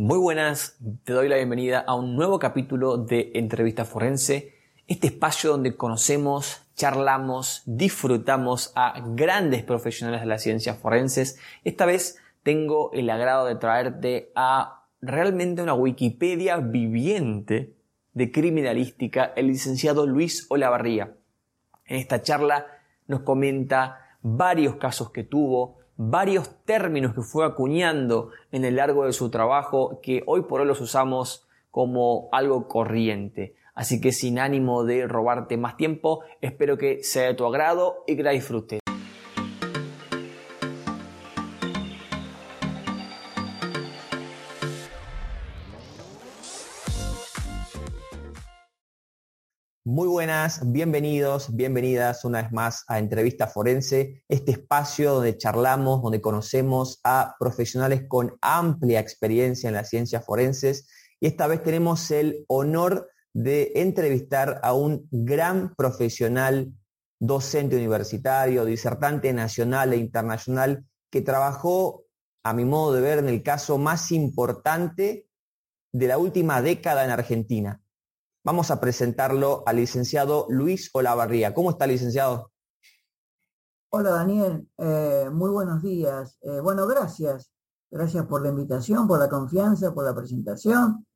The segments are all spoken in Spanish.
Muy buenas, te doy la bienvenida a un nuevo capítulo de Entrevista Forense, este espacio donde conocemos, charlamos, disfrutamos a grandes profesionales de las ciencias forenses. Esta vez tengo el agrado de traerte a realmente una Wikipedia viviente de criminalística, el licenciado Luis Olavarría. En esta charla nos comenta varios casos que tuvo, varios términos que fue acuñando en el largo de su trabajo que hoy por hoy los usamos como algo corriente. Así que sin ánimo de robarte más tiempo, espero que sea de tu agrado y que la disfrutes. Muy buenas, bienvenidos, bienvenidas una vez más a Entrevista Forense, este espacio donde charlamos, donde conocemos a profesionales con amplia experiencia en las ciencias forenses. Y esta vez tenemos el honor de entrevistar a un gran profesional docente universitario, disertante nacional e internacional que trabajó, a mi modo de ver, en el caso más importante de la última década en Argentina Vamos a presentarlo al licenciado Luis Olavarría. ¿Cómo está, licenciado? Hola, Daniel. Eh, muy buenos días. Eh, bueno, gracias. Gracias por la invitación, por la confianza, por la presentación.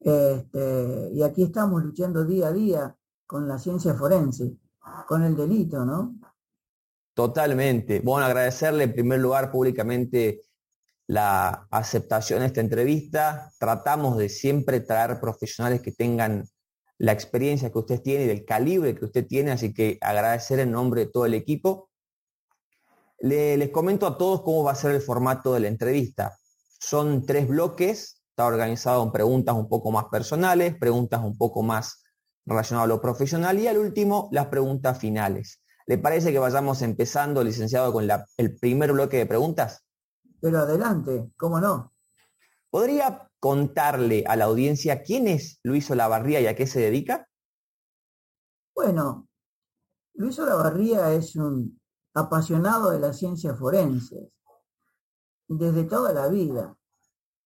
Este, y aquí estamos luchando día a día con la ciencia forense, con el delito, ¿no? Totalmente. Bueno, agradecerle en primer lugar públicamente la aceptación de esta entrevista. Tratamos de siempre traer profesionales que tengan la experiencia que usted tiene y del calibre que usted tiene, así que agradecer en nombre de todo el equipo. les comento a todos cómo va a ser el formato de la entrevista. Son tres bloques, está organizado en preguntas un poco más personales, preguntas un poco más relacionadas a lo profesional y al último las preguntas finales. ¿Le parece que vayamos empezando, licenciado, con el primer bloque de preguntas? Pero adelante, ¿cómo no? ¿Podría contarle a la audiencia quién es Luis Olavarría y a qué se dedica? Bueno, Luis Olavarría es un apasionado de las ciencias forenses desde toda la vida,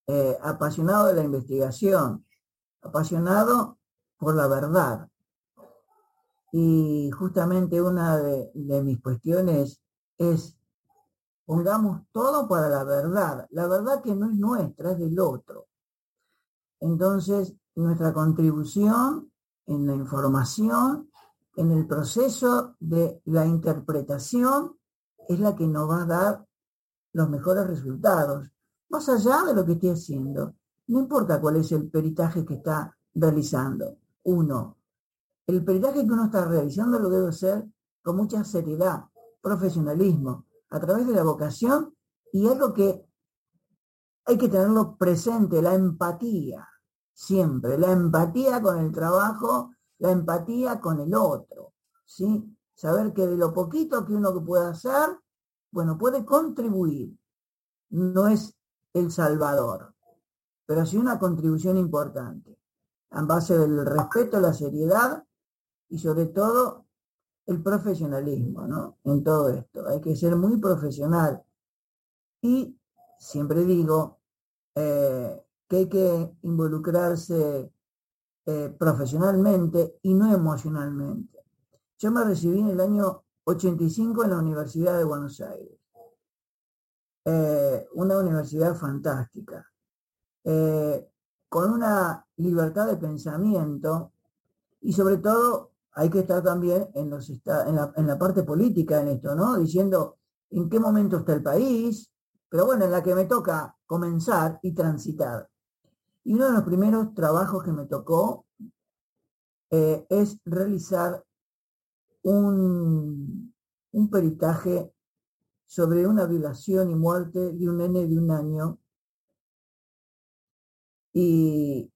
eh, apasionado de la investigación, apasionado por la verdad. Y justamente una de mis cuestiones es Pongamos todo para la verdad. La verdad que no es nuestra, es del otro. Entonces, nuestra contribución en la información, en el proceso de la interpretación, es la que nos va a dar los mejores resultados. Más allá de lo que esté haciendo, no importa cuál es el peritaje que está realizando. Uno, el peritaje que uno está realizando lo debe hacer con mucha seriedad, profesionalismo, a través de la vocación y algo que hay que tenerlo presente, la empatía, siempre, la empatía con el trabajo, la empatía con el otro, ¿sí? Saber que de lo poquito que uno pueda hacer, bueno, puede contribuir. No es el salvador, pero sí una contribución importante, en base del respeto, la seriedad y sobre todo el profesionalismo, ¿no? En todo esto. Hay que ser muy profesional. Y siempre digo eh, que hay que involucrarse eh, profesionalmente y no emocionalmente. Yo me recibí en el año 85 en la Universidad de Buenos Aires. Eh, una universidad fantástica, con una libertad de pensamiento y sobre todo hay que estar también en, la, parte política en esto, ¿no? Diciendo en qué momento está el país, pero bueno, en la que me toca comenzar y transitar. Y uno de los primeros trabajos que me tocó eh, es realizar un, un peritaje sobre una violación y muerte de un nene de un año. Y,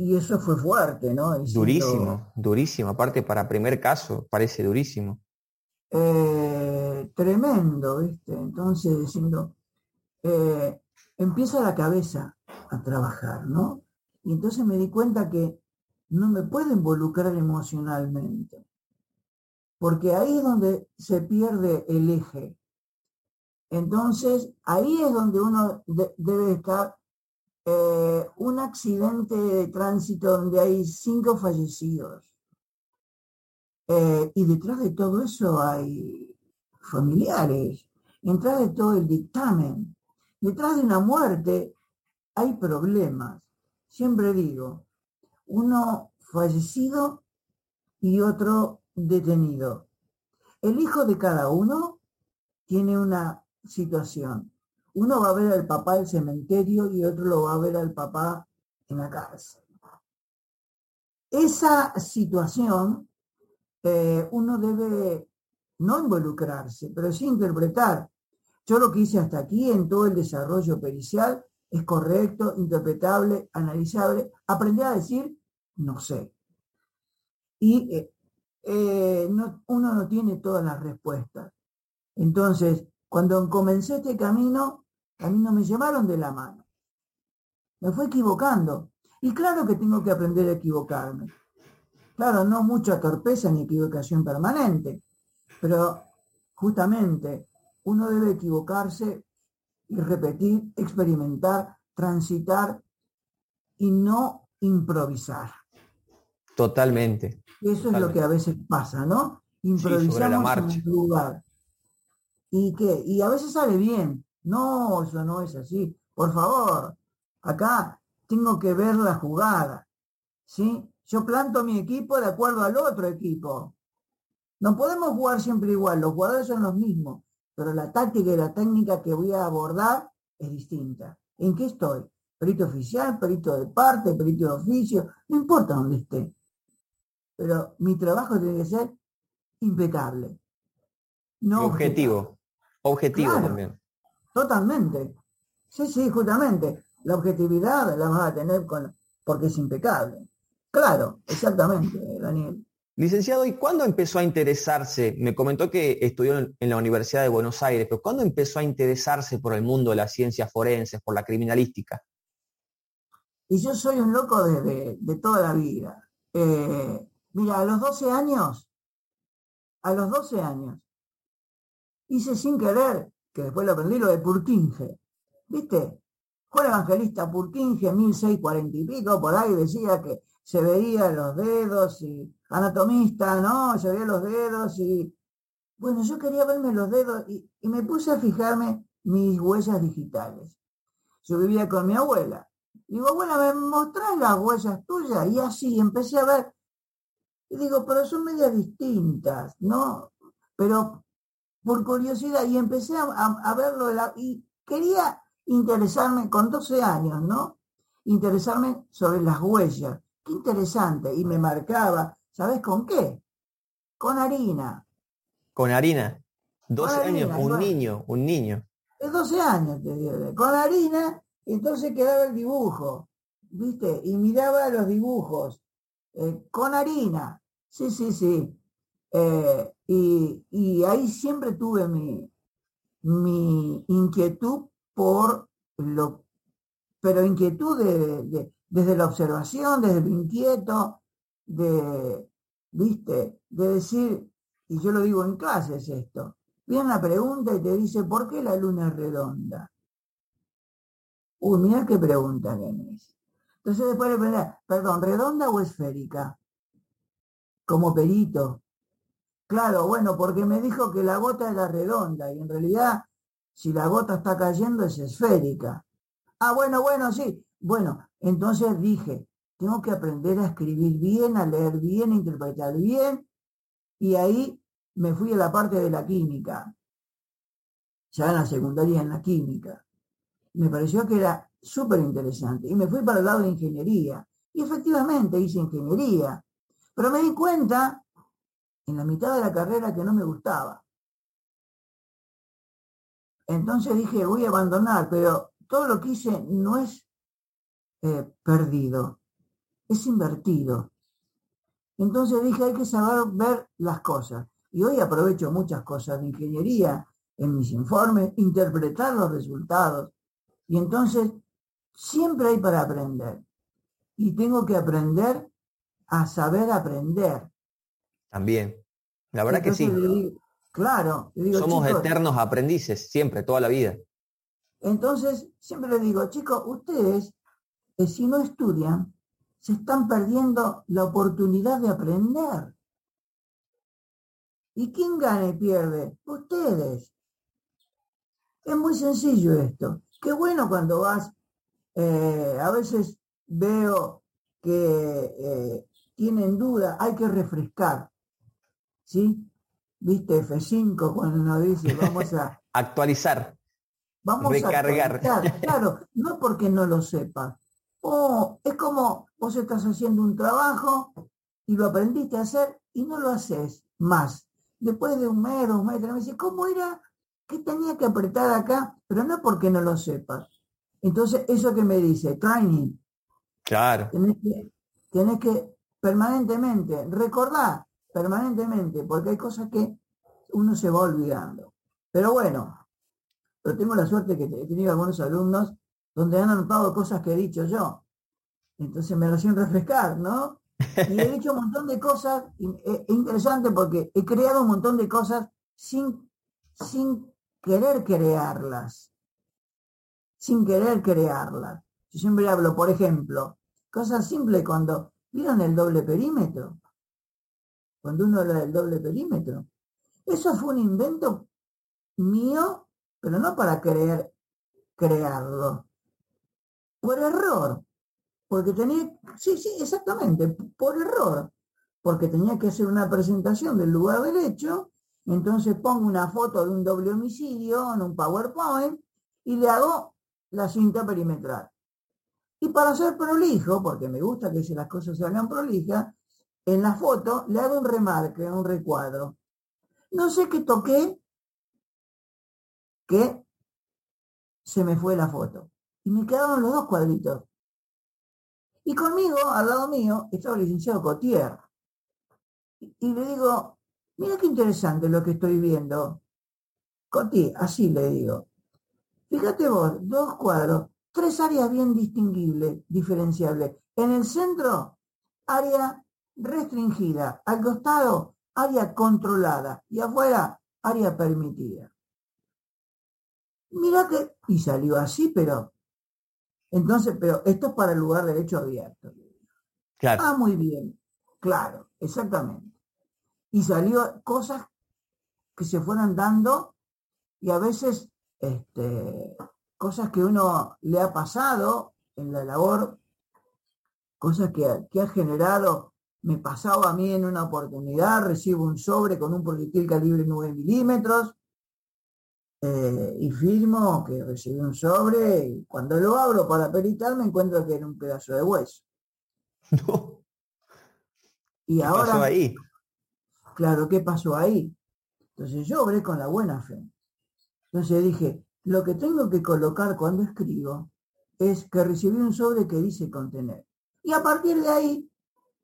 y eso fue fuerte, ¿no? durísimo, durísimo. Aparte, para primer caso, parece durísimo. Eh, tremendo, ¿viste? Entonces, diciendo, eh, empieza la cabeza a trabajar, ¿no? Y entonces me di cuenta que no me puedo involucrar emocionalmente, porque ahí es donde se pierde el eje. Entonces, ahí es donde uno debe estar eh, un accidente de tránsito donde hay cinco fallecidos. Eh, y detrás de todo eso hay familiares, detrás de todo el dictamen, detrás de una muerte hay problemas. Siempre digo, uno fallecido y otro detenido. El hijo de cada uno tiene una situación. Uno va a ver al papá del cementerio y otro lo va a ver al papá en la cárcel. Esa situación eh, uno debe no involucrarse, pero sí interpretar. Yo lo que hice hasta aquí en todo el desarrollo pericial es correcto, interpretable, analizable. Aprender a decir, no sé. Y eh, eh, uno no tiene todas las respuestas. Entonces, cuando comencé este camino, a mí no me llevaron de la mano. Me fue equivocando. Y claro que tengo que aprender a equivocarme. Claro, no mucha torpeza ni equivocación permanente, pero justamente uno debe equivocarse y repetir, experimentar, transitar y no improvisar. Totalmente. Eso es lo que a veces pasa, ¿no? Improvisamos en el lugar. ¿Y qué? Y a veces sale bien. No, eso no es así. Por favor, acá tengo que ver la jugada. ¿Sí? Yo planto mi equipo de acuerdo al otro equipo. No podemos jugar siempre igual, los jugadores son los mismos, pero la táctica y la técnica que voy a abordar es distinta. ¿En qué estoy? Perito oficial, perito de parte, perito de oficio, no importa dónde esté. Pero mi trabajo tiene que ser impecable. No objetivo. Objetivo también. Totalmente. Sí, sí, justamente. La objetividad la vas a tener con, porque es impecable. Claro, exactamente, Daniel. Licenciado, ¿y cuándo empezó a interesarse? Me comentó que estudió en la Universidad de Buenos Aires, pero ¿cuándo empezó a interesarse por el mundo de las ciencias forenses, por la criminalística? Y yo soy un loco de, toda la vida. Eh, mira, a los 12 años, a los 12 años, hice sin querer, que después lo aprendí, lo de Purkinje. ¿Viste? Juan Evangelista Purkinje, 1640 y pico, por ahí decía que se veía los dedos y anatomista, ¿no? Se veía los dedos y... Bueno, yo quería verme los dedos y, me puse a fijarme mis huellas digitales. Yo vivía con mi abuela. Digo, abuela, ¿me mostrás las huellas tuyas? Y así empecé a ver. Y digo, pero son medias distintas, ¿no? Pero por curiosidad, y empecé a, a, verlo la, y quería interesarme con 12 años, ¿no? Interesarme sobre las huellas. Qué interesante. Y me marcaba, ¿sabes con qué? Con harina. Con harina. 12 años, un niño, un niño. Es 12 años, te digo. Con harina, entonces quedaba el dibujo, ¿viste? Y miraba los dibujos. Eh, con harina. Sí, sí, sí. Eh, y, ahí siempre tuve mi, mi inquietud por lo, pero inquietud de, desde la observación, desde el inquieto, de, viste, de decir, y yo lo digo en clases esto, viene una pregunta y te dice, ¿por qué la luna es redonda? Uy, mira qué pregunta tenés. Entonces después le pregunté, perdón, ¿redonda o esférica? Como perito. Claro, bueno, porque me dijo que la gota era redonda y en realidad si la gota está cayendo es esférica. Ah, bueno, bueno, sí. Bueno, entonces dije, tengo que aprender a escribir bien, a leer bien, a interpretar bien. Y ahí me fui a la parte de la química, ya en la secundaria en la química. Me pareció que era súper interesante. Y me fui para el lado de ingeniería. Y efectivamente hice ingeniería. Pero me di cuenta en la mitad de la carrera que no me gustaba. Entonces dije, voy a abandonar, pero todo lo que hice no es eh, perdido, es invertido. Entonces dije, hay que saber ver las cosas. Y hoy aprovecho muchas cosas de ingeniería en mis informes, interpretar los resultados. Y entonces siempre hay para aprender. Y tengo que aprender a saber aprender. También. La verdad que sí. claro. Somos eternos aprendices, siempre, toda la vida. Entonces, siempre le digo, chicos, ustedes que si no estudian, se están perdiendo la oportunidad de aprender. ¿Y quién gana y pierde? Ustedes. Es muy sencillo esto. Qué bueno cuando vas, eh, a veces veo que eh, tienen duda, hay que refrescar. ¿Sí? ¿Viste F5 cuando uno dice vamos a... Actualizar. Vamos Recargar. a actualizar. Claro, no porque no lo sepas. Oh, es como vos estás haciendo un trabajo y lo aprendiste a hacer y no lo haces más. Después de un mes, dos meses, me dice, ¿cómo era? ¿Qué tenía que apretar acá? Pero no porque no lo sepas. Entonces, eso que me dice, training. Claro. Tienes que, permanentemente, recordar permanentemente, porque hay cosas que uno se va olvidando. Pero bueno, pero tengo la suerte que he tenido algunos alumnos donde han anotado cosas que he dicho yo. Entonces me lo hacen refrescar, ¿no? Y he dicho un montón de cosas, es interesante porque he creado un montón de cosas sin, sin querer crearlas. Sin querer crearlas. Yo siempre hablo, por ejemplo, cosas simples cuando, ¿vieron el doble perímetro? Cuando uno habla del doble perímetro. Eso fue un invento mío, pero no para querer crearlo. Por error. Porque tenía, sí, sí, exactamente, por error. Porque tenía que hacer una presentación del lugar derecho, entonces pongo una foto de un doble homicidio en un PowerPoint y le hago la cinta perimetral. Y para ser prolijo, porque me gusta que las cosas se hagan prolijas, en la foto le hago un remarque, un recuadro. No sé qué toqué, que se me fue la foto. Y me quedaron los dos cuadritos. Y conmigo, al lado mío, estaba el licenciado Cotier. Y, le digo, mira qué interesante lo que estoy viendo. Cotier, así le digo. Fíjate vos, dos cuadros, tres áreas bien distinguibles, diferenciables. En el centro, área restringida. Al costado, área controlada. Y afuera, área permitida. Mira que, y salió así, pero, entonces, pero esto es para el lugar derecho abierto. Claro. Ah, muy bien, claro, exactamente. Y salió cosas que se fueron dando y a veces este, cosas que uno le ha pasado en la labor, cosas que, que ha generado, me pasaba a mí en una oportunidad, recibo un sobre con un proyectil calibre 9 milímetros, eh, y firmo que recibí un sobre y cuando lo abro para peritar me encuentro que era un pedazo de hueso. No. Y ahora... pasó ahí? Claro, ¿qué pasó ahí? Entonces yo obré con la buena fe. Entonces dije, lo que tengo que colocar cuando escribo es que recibí un sobre que dice contener. Y a partir de ahí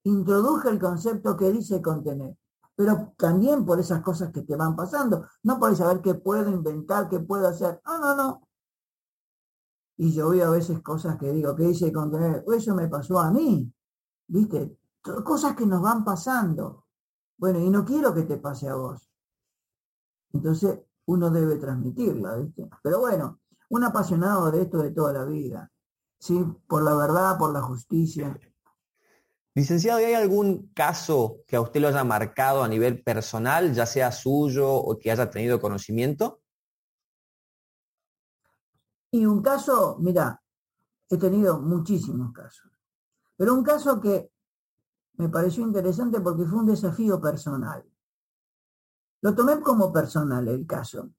introduje el concepto que dice contener pero también por esas cosas que te van pasando, no por saber qué puedo inventar, qué puedo hacer. No, no, no. Y yo veo a veces cosas que digo, ¿qué dice contener? Eso me pasó a mí, ¿viste? Cosas que nos van pasando. Bueno, y no quiero que te pase a vos. Entonces, uno debe transmitirla, ¿viste? Pero bueno, un apasionado de esto de toda la vida, ¿sí? Por la verdad, por la justicia. Licenciado, ¿hay algún caso que a usted lo haya marcado a nivel personal, ya sea suyo o que haya tenido conocimiento? Y un caso, mira, he tenido muchísimos casos, pero un caso que me pareció interesante porque fue un desafío personal. Lo tomé como personal el caso,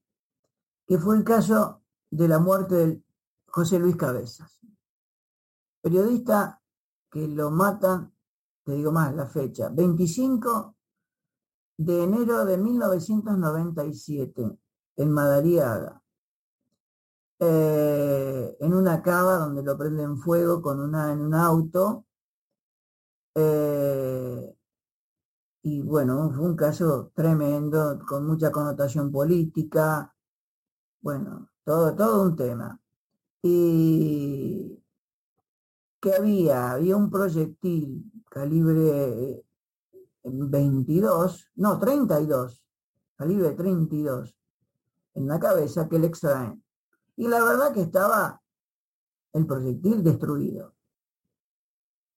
que fue el caso de la muerte de José Luis Cabezas, periodista que lo matan te digo más la fecha, 25 de enero de 1997, en Madariaga, eh, en una cava donde lo prenden fuego con una, en un auto. Eh, y bueno, fue un caso tremendo, con mucha connotación política, bueno, todo, todo un tema. Y que había, había un proyectil calibre 22, no, 32, calibre 32, en la cabeza que le extraen. Y la verdad que estaba el proyectil destruido.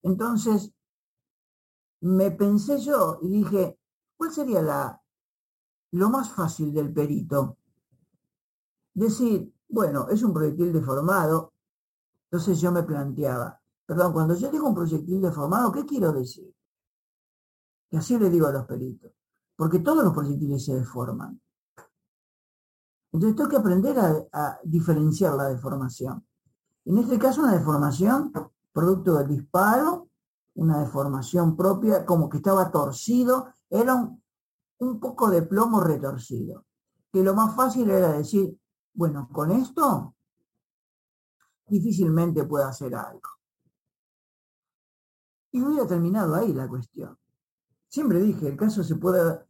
Entonces, me pensé yo y dije, ¿cuál sería la, lo más fácil del perito? Decir, bueno, es un proyectil deformado. Entonces yo me planteaba, perdón, cuando yo digo un proyectil deformado, ¿qué quiero decir? Y así le digo a los peritos, porque todos los proyectiles se deforman. Entonces tengo que aprender a, diferenciar la deformación. En este caso, una deformación producto del disparo, una deformación propia, como que estaba torcido, era un, un poco de plomo retorcido. Que lo más fácil era decir, bueno, con esto difícilmente puedo hacer algo. Y hubiera terminado ahí la cuestión. Siempre dije, el caso se puede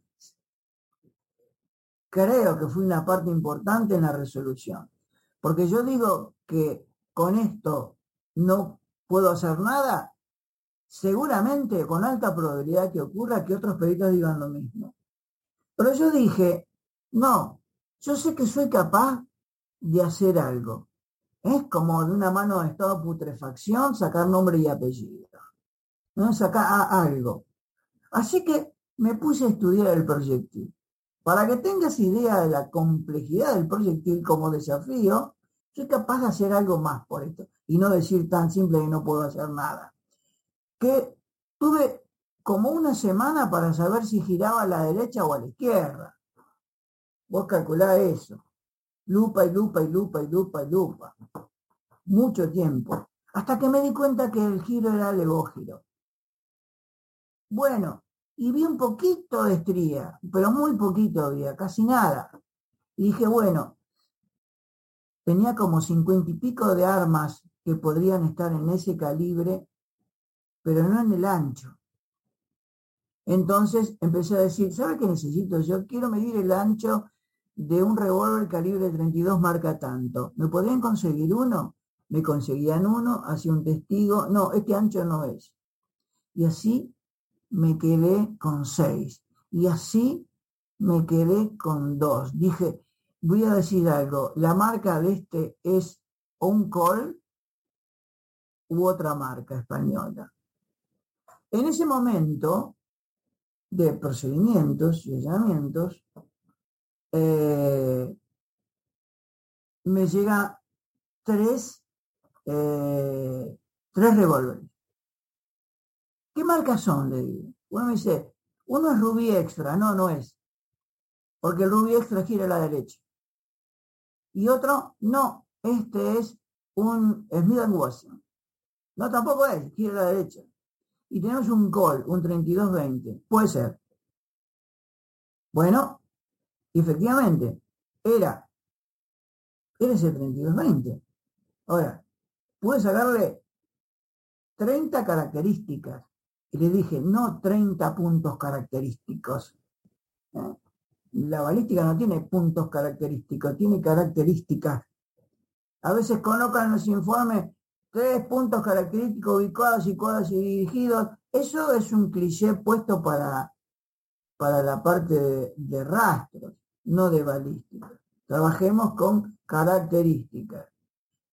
creo que fue una parte importante en la resolución. Porque yo digo que con esto no puedo hacer nada, seguramente con alta probabilidad que ocurra que otros peritos digan lo mismo. Pero yo dije, no, yo sé que soy capaz de hacer algo. Es como de una mano de estado putrefacción sacar nombre y apellido. ¿No? Sacar algo. Así que me puse a estudiar el proyectil. Para que tengas idea de la complejidad del proyectil como desafío, soy capaz de hacer algo más por esto y no decir tan simple que no puedo hacer nada. Que tuve como una semana para saber si giraba a la derecha o a la izquierda. Vos calculá eso. Lupa y lupa y lupa y lupa y lupa. Mucho tiempo. Hasta que me di cuenta que el giro era legógiro. Bueno, y vi un poquito de estría, pero muy poquito había, casi nada. Y dije, bueno, tenía como cincuenta y pico de armas que podrían estar en ese calibre, pero no en el ancho. Entonces empecé a decir, ¿sabe qué necesito? Yo quiero medir el ancho de un revólver calibre 32 marca tanto. ¿Me podrían conseguir uno? Me conseguían uno, hacía un testigo, no, este ancho no es. Y así me quedé con seis. Y así me quedé con dos. Dije, voy a decir algo, la marca de este es un col u otra marca española. En ese momento de procedimientos y allanamientos, eh, me llega tres, eh, tres revólveres. ¿Qué marcas son? Le digo. Uno me dice, uno es Rubí Extra. No, no es. Porque el Rubí Extra gira a la derecha. Y otro, no, este es un Smith Wesson. No, tampoco es, gira a la derecha. Y tenemos un call, un 3220. Puede ser. Bueno, efectivamente, era, era ese 3220. Ahora, puede sacarle 30 características y le dije, no 30 puntos característicos. ¿eh? La balística no tiene puntos característicos, tiene características. A veces colocan los informes tres puntos característicos ubicados, situados y dirigidos. Eso es un cliché puesto para, para la parte de rastros, no de balística. Trabajemos con características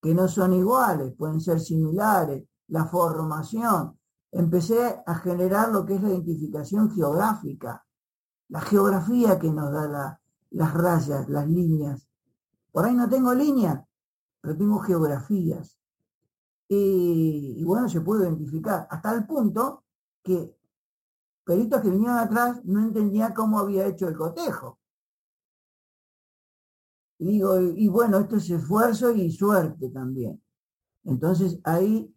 que no son iguales, pueden ser similares, la formación, empecé a generar lo que es la identificación geográfica, la geografía que nos da las rayas, las líneas. Por ahí no tengo líneas, pero tengo geografías. Y, bueno, se puede identificar, hasta el punto que peritos que vinieron atrás no entendía cómo había hecho el cotejo. Y digo, y bueno, esto es esfuerzo y suerte también. Entonces ahí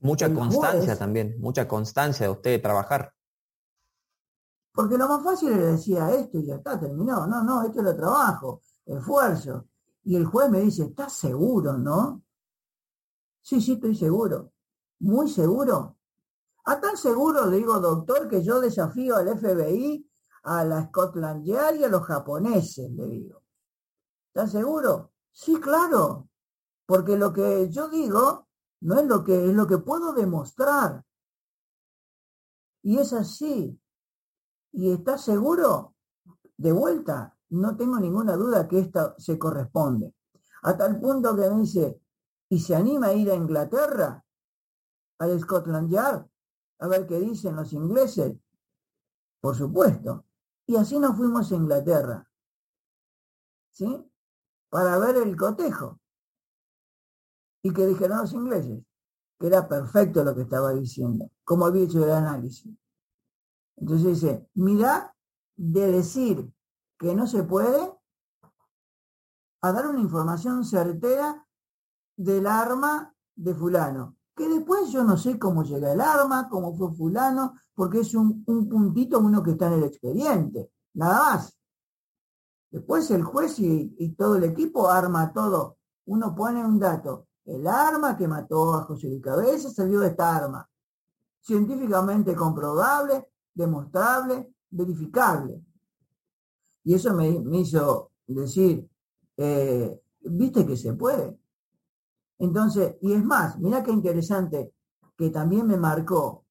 Mucha constancia también, mucha constancia de usted de trabajar. Porque lo más fácil le decía esto y ya está, terminó. No, no, esto es lo trabajo, esfuerzo. Y el juez me dice, ¿estás seguro, no? Sí, sí, estoy seguro. Muy seguro. A tan seguro, le digo, doctor, que yo desafío al FBI, a la Scotland Yard y a los japoneses, le digo. ¿Estás seguro? Sí, claro. Porque lo que yo digo no es lo que es lo que puedo demostrar. Y es así. ¿Y está seguro? De vuelta, no tengo ninguna duda que esto se corresponde. Hasta el punto que me dice, ¿y se anima a ir a Inglaterra? Al Scotland Yard. a ver qué dicen los ingleses. Por supuesto. Y así nos fuimos a Inglaterra. ¿Sí? Para ver el cotejo. ¿Y que dijeron los ingleses? Que era perfecto lo que estaba diciendo, como había hecho el análisis. Entonces dice, mira, de decir que no se puede a dar una información certera del arma de fulano. Que después yo no sé cómo llega el arma, cómo fue fulano, porque es un, puntito uno que está en el expediente, nada más. Después el juez y, y todo el equipo arma todo. Uno pone un dato. El arma que mató a José Luis Cabeza salió de esta arma. Científicamente comprobable, demostrable, verificable. Y eso me, hizo decir, eh, viste que se puede. Entonces, y es más, mira qué interesante, que también me marcó,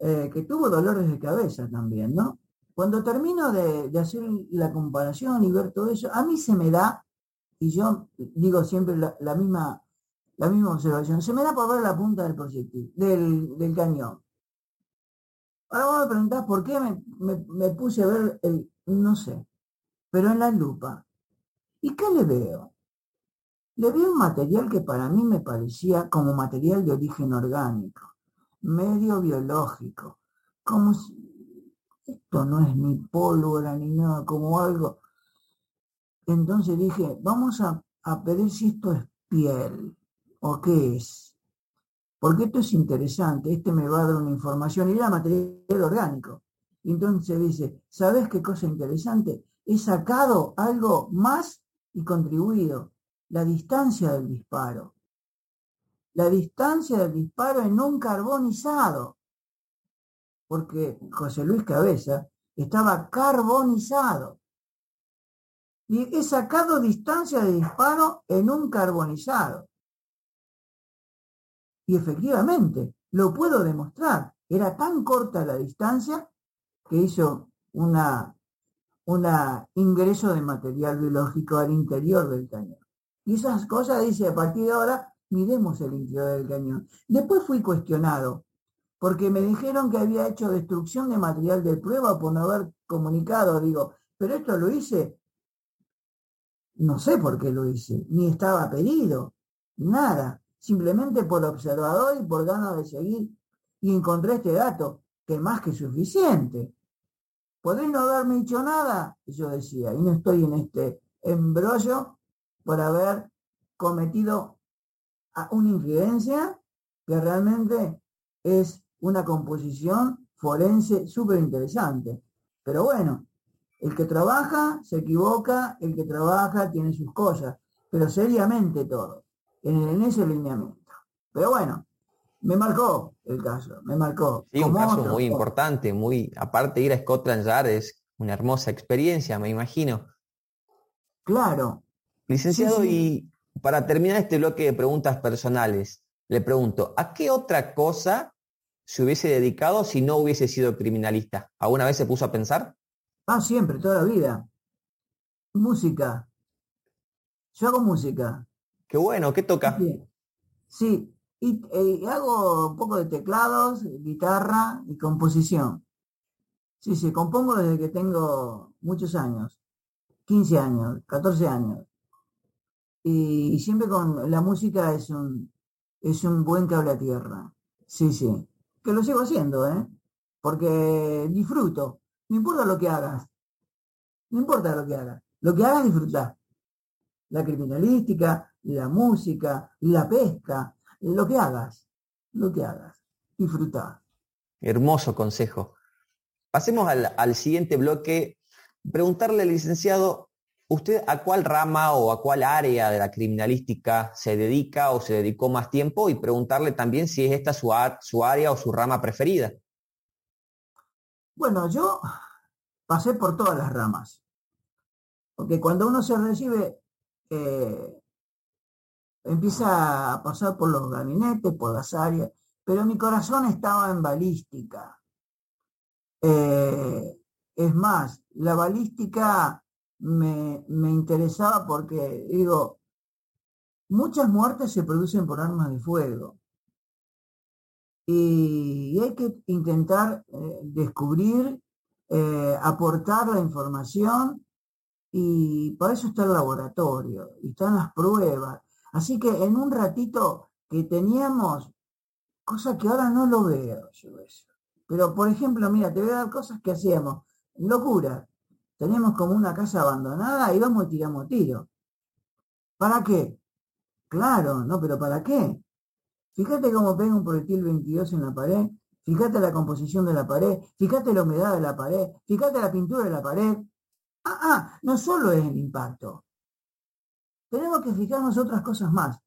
eh, que tuvo dolores de cabeza también, ¿no? Cuando termino de, hacer la comparación y ver todo eso, a mí se me da, y yo digo siempre la, misma, la misma observación, se me da por ver la punta del proyectil, del, del cañón. Ahora vos me preguntás por qué me, puse a ver el, no sé, pero en la lupa. ¿Y qué le veo? Le veo un material que para mí me parecía como material de origen orgánico, medio biológico, como si esto no es ni pólvora ni nada, como algo. Entonces dije, vamos a, a ver si esto es piel o qué es porque esto es interesante, este me va a dar una información, y era material orgánico. Entonces dice, ¿sabes qué cosa interesante? He sacado algo más y contribuido, la distancia del disparo. La distancia del disparo en un carbonizado, porque José Luis Cabeza estaba carbonizado. Y he sacado distancia de disparo en un carbonizado. Y efectivamente, lo puedo demostrar. Era tan corta la distancia que hizo una, una ingreso de material biológico al interior del cañón. Y esas cosas dice, a partir de ahora, miremos el interior del cañón. Después fui cuestionado, porque me dijeron que había hecho destrucción de material de prueba por no haber comunicado. Digo, pero esto lo hice, no sé por qué lo hice, ni estaba pedido, nada simplemente por observador y por ganas de seguir. Y encontré este dato, que más que suficiente. ¿Podéis no haberme dicho nada? yo decía, y no estoy en este embrollo por haber cometido una influencia que realmente es una composición forense súper interesante. Pero bueno, el que trabaja se equivoca, el que trabaja tiene sus cosas, pero seriamente todo en, ese lineamiento. Pero bueno, me marcó el caso, me marcó. Sí, un caso muy importante, muy, aparte de ir a Scotland Yard, es una hermosa experiencia, me imagino. Claro. Licenciado, y para terminar este bloque de preguntas personales, le pregunto, ¿a qué otra cosa se hubiese dedicado si no hubiese sido criminalista? ¿Alguna vez se puso a pensar? Ah, siempre, toda la vida. Música. Yo hago música. Qué bueno, ¿qué toca? Sí, y, eh, hago un poco de teclados, guitarra y composición. Sí, sí, compongo desde que tengo muchos años, 15 años, 14 años. Y, siempre con la música es un, es un buen cable a tierra. Sí, sí. Que lo sigo haciendo, ¿eh? Porque disfruto. No importa lo que hagas. No importa lo que hagas. Lo que hagas, disfrutar. La criminalística, la música, la pesca, lo que hagas, lo que hagas, disfrutar. Hermoso consejo. Pasemos al, siguiente bloque. Preguntarle al licenciado, ¿usted a cuál rama o a cuál área de la criminalística se dedica o se dedicó más tiempo? Y preguntarle también si es esta su, su área o su rama preferida. Bueno, yo pasé por todas las ramas. Porque cuando uno se recibe eh, empieza a pasar por los gabinetes, por las áreas, pero mi corazón estaba en balística. Eh, es más, la balística me, me, interesaba porque, digo, muchas muertes se producen por armas de fuego. Y, hay que intentar eh, descubrir, eh, aportar la información y para eso está el laboratorio y están las pruebas. Así que en un ratito que teníamos, cosa que ahora no lo veo yo eso. Pero por ejemplo, mira, te voy a dar cosas que hacíamos. Locura. Tenemos como una casa abandonada y vamos y tiramos tiro. ¿Para qué? Claro, no, pero ¿para qué? Fíjate cómo pega un proyectil 22 en la pared, fíjate la composición de la pared, fíjate la humedad de la pared, fíjate la pintura de la pared. Ah, ah, no solo es el impacto. Tenemos que fijarnos otras cosas más.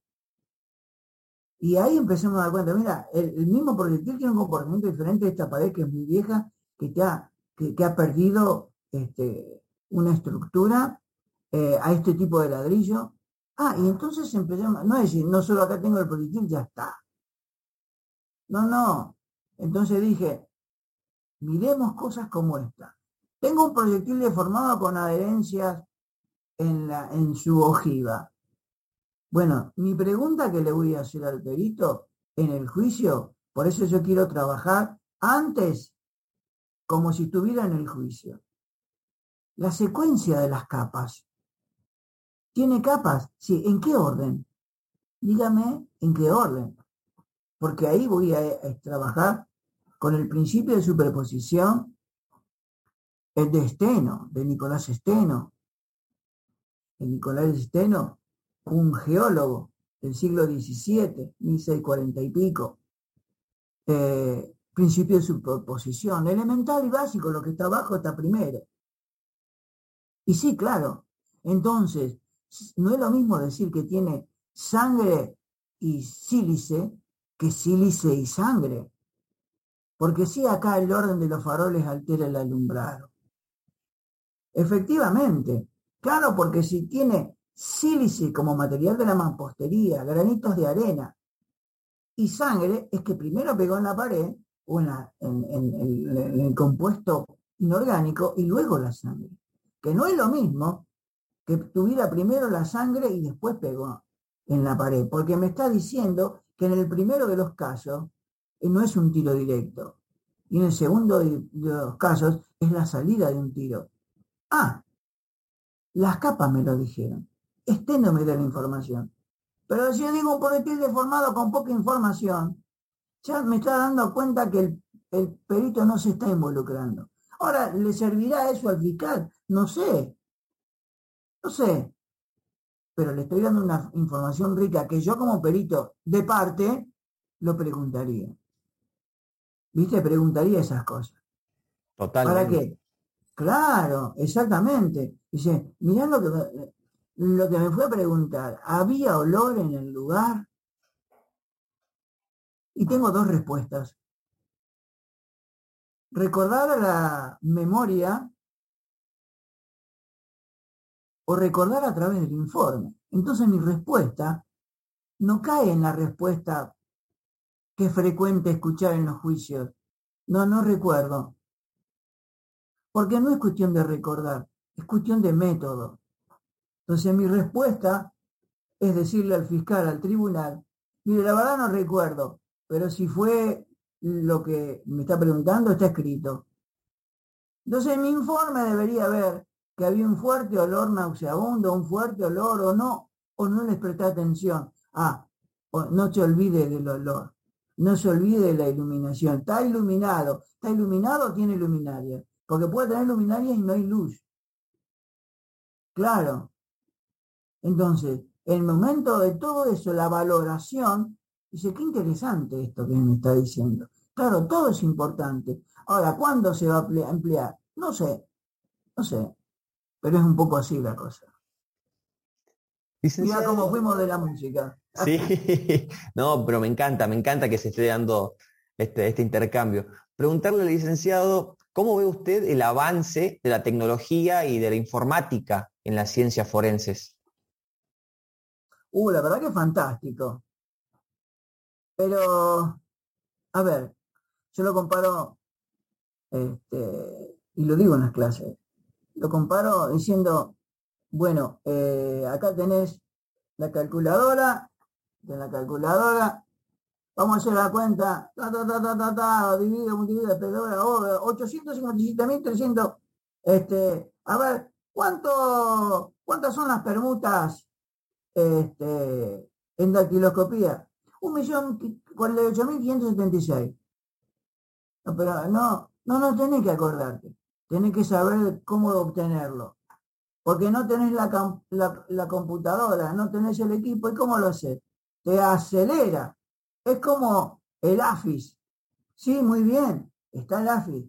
Y ahí empezamos a dar cuenta, mira, el, mismo proyectil tiene un comportamiento diferente de esta pared que es muy vieja, que, ha, que, ha perdido este, una estructura eh, a este tipo de ladrillo. Ah, y entonces empezamos, no es decir, no solo acá tengo el proyectil, ya está. No, no. Entonces dije, miremos cosas como esta. Tengo un proyectil deformado con adherencias en, la, en su ojiva. Bueno, mi pregunta que le voy a hacer al perito en el juicio, por eso yo quiero trabajar antes como si estuviera en el juicio. La secuencia de las capas. ¿Tiene capas? Sí. ¿En qué orden? Dígame en qué orden. Porque ahí voy a, trabajar con el principio de superposición, el de Esteno, de Nicolás Esteno. El Nicolás Esteno un geólogo del siglo XVII, 1640 y pico, eh, principio de superposición, elemental y básico, lo que está abajo está primero. Y sí, claro, entonces, no es lo mismo decir que tiene sangre y sílice que sílice y sangre. Porque sí, acá el orden de los faroles altera el alumbrado. Efectivamente, claro, porque si tiene sílice como material de la mampostería, granitos de arena y sangre, es que primero pegó en la pared o en, el compuesto inorgánico y luego la sangre. Que no es lo mismo que tuviera primero la sangre y después pegó en la pared, porque me está diciendo que en el primero de los casos eh, no es un tiro directo y en el segundo de los casos es la salida de un tiro. Ah, las capas me lo dijeron no me da la información. Pero si yo digo un proyectil deformado con poca información, ya me está dando cuenta que el, el perito no se está involucrando. Ahora, ¿le servirá eso al fiscal? No sé. No sé. Pero le estoy dando una información rica que yo como perito de parte lo preguntaría. ¿Viste? Preguntaría esas cosas. Totalmente. ¿Para qué? Claro, exactamente. Dice, mirá lo que lo que me fue a preguntar, ¿había olor en el lugar? Y tengo dos respuestas. Recordar a la memoria o recordar a través del informe. Entonces mi respuesta no cae en la respuesta que es frecuente escuchar en los juicios. No, no recuerdo. Porque no es cuestión de recordar, es cuestión de método. Entonces mi respuesta es decirle al fiscal, al tribunal, mire, la verdad no recuerdo, pero si fue lo que me está preguntando, está escrito. Entonces mi informe debería ver que había un fuerte olor nauseabundo, un fuerte olor o no, o no les presté atención. Ah, no se olvide del olor, no se olvide de la iluminación. Está iluminado, está iluminado tiene luminaria, porque puede tener luminaria y no hay luz. Claro, entonces, el momento de todo eso, la valoración, dice, qué interesante esto que me está diciendo. Claro, todo es importante. Ahora, ¿cuándo se va a emplear? No sé, no sé, pero es un poco así la cosa. Mira cómo fuimos de la música. Sí, no, pero me encanta, me encanta que se esté dando este, este intercambio. Preguntarle al licenciado, ¿cómo ve usted el avance de la tecnología y de la informática en las ciencias forenses? Uh, la verdad que es fantástico. Pero, a ver, yo lo comparo, este, y lo digo en las clases, lo comparo diciendo, bueno, eh, acá tenés la calculadora, de la calculadora, vamos a hacer la cuenta, ta, ta, ta, ta, ta, ta dividido, multiplica, pero 857.300, este, a ver, ¿cuánto, ¿cuántas son las permutas este, en dactiloscopía? Un millón cuarenta y ocho mil quinientos setenta y seis. No, pero no, no, no tenés que acordarte. Tenés que saber cómo obtenerlo. Porque no tenés la, la, computadora, no tenés el equipo. ¿Y cómo lo haces? Te acelera. Es como el AFIS. Sí, muy bien, está el AFIS.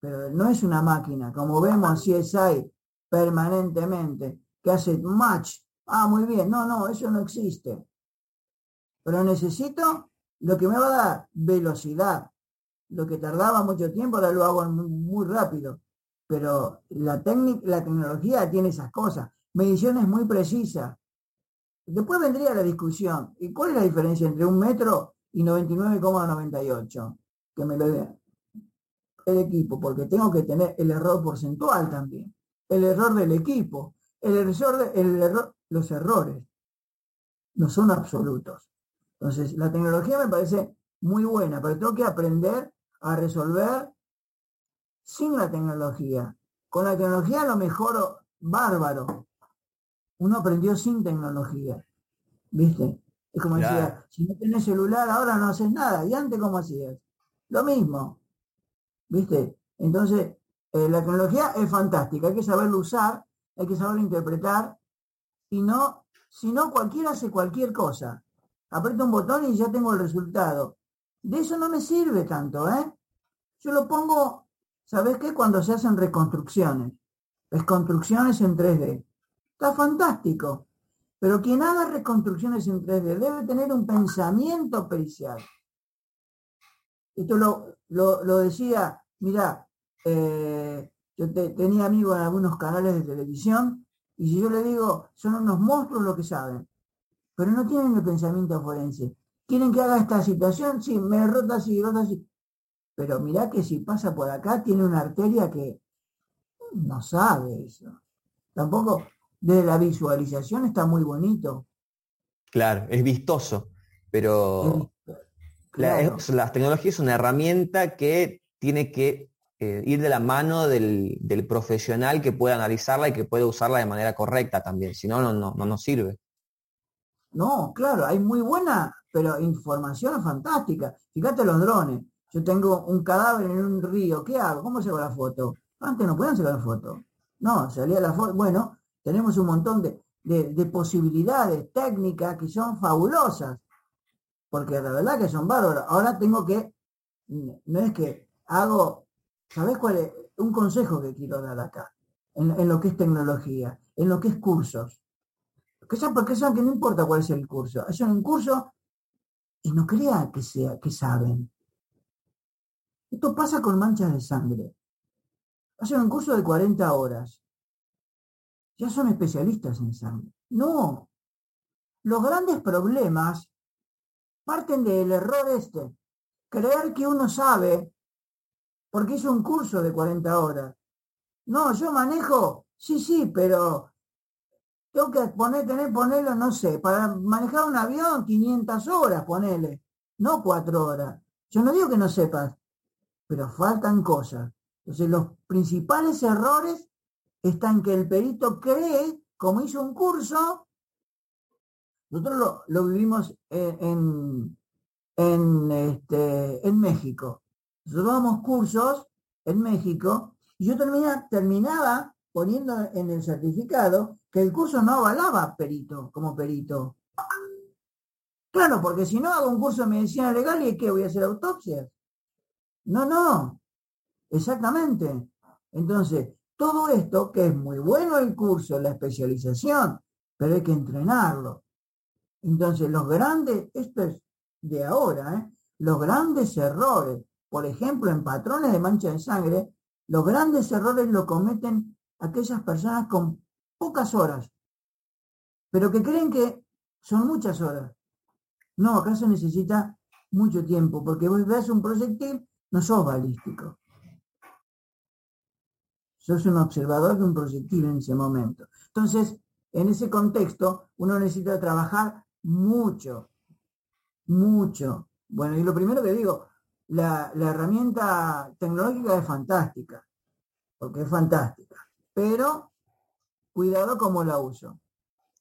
Pero no es una máquina, como vemos CSI permanentemente, que hace match. Ah, muy bien. No, no, eso no existe. Pero necesito lo que me va a dar velocidad. Lo que tardaba mucho tiempo, ahora lo hago muy, rápido. Pero la, la tecnología tiene esas cosas. Mediciones muy precisas. Después vendría la discusión. ¿Y cuál es la diferencia entre un metro y 99,98? Que me lo el equipo, porque tengo que tener el error porcentual también. El error del equipo. El error, el error, los errores no son absolutos. Entonces, la tecnología me parece muy buena, pero tengo que aprender a resolver sin la tecnología. Con la tecnología lo mejor bárbaro. Uno aprendió sin tecnología. ¿Viste? Es como decía, si no tenés celular ahora no haces nada. ¿Y antes cómo hacías? Lo mismo. ¿Viste? Entonces, eh, la tecnología es fantástica. Hay que saberlo usar, hay que saberlo interpretar. Y no, si no, cualquiera hace cualquier cosa aprieto un botón y ya tengo el resultado. De eso no me sirve tanto, ¿eh? Yo lo pongo, ¿sabes qué? Cuando se hacen reconstrucciones, reconstrucciones en 3D. Está fantástico. Pero quien haga reconstrucciones en 3D debe tener un pensamiento pericial. Esto lo, lo, decía, mira, eh, yo tenía amigos en algunos canales de televisión y si yo le digo, son unos monstruos lo que saben pero no tienen el pensamiento forense. ¿Quieren que haga esta situación? Sí, me rota así, rota así. Pero mirá que si pasa por acá tiene una arteria que no sabe eso. Tampoco desde la visualización está muy bonito. Claro, es vistoso, pero la, tecnología es una herramienta que tiene que eh, ir de la mano del, profesional que pueda analizarla y que pueda usarla de manera correcta también, si no, no, no, no nos sirve. No, claro, hay muy buena, pero información fantástica. Fíjate los drones. Yo tengo un cadáver en un río, ¿qué hago? ¿Cómo saco la foto? Antes no podían sacar la foto. No, salía la foto. Bueno, tenemos un montón de, de, posibilidades técnicas que son fabulosas. Porque la verdad que son bárbaros. Ahora tengo que, no es que hago, ¿sabes cuál es? Un consejo que quiero dar acá, en lo que es tecnología, en lo que es cursos que porque saben que no importa cuál es el curso. Hacen un curso y no crea que, sea, que saben. Esto pasa con manchas de sangre. Hacen un curso de 40 horas. Ya son especialistas en sangre. No. Los grandes problemas parten del error este. Creer que uno sabe porque hizo un curso de 40 horas. No, yo manejo, sí, sí, pero tengo que poner, tener, ponerlo, no sé, para manejar un avión 500 horas, ponele, no cuatro horas. Yo no digo que no sepas, pero faltan cosas. Entonces los principales errores están que el perito cree, como hizo un curso, nosotros lo, vivimos en, en, este, en México. Nosotros damos cursos en México y yo terminaba, terminaba poniendo en el certificado que el curso no avalaba perito, como perito. Claro, porque si no hago un curso de medicina legal y ¿qué? ¿Voy a hacer autopsias? No, no, exactamente. Entonces, todo esto, que es muy bueno el curso, la especialización, pero hay que entrenarlo. Entonces, los grandes, esto es de ahora, ¿eh? los grandes errores, por ejemplo, en patrones de mancha de sangre, los grandes errores lo cometen aquellas personas con pocas horas, pero que creen que son muchas horas. No, acá se necesita mucho tiempo, porque vos ves un proyectil, no sos balístico. Sos un observador de un proyectil en ese momento. Entonces, en ese contexto, uno necesita trabajar mucho, mucho. Bueno, y lo primero que digo, la, la herramienta tecnológica es fantástica, porque es fantástica, pero cuidado cómo la uso.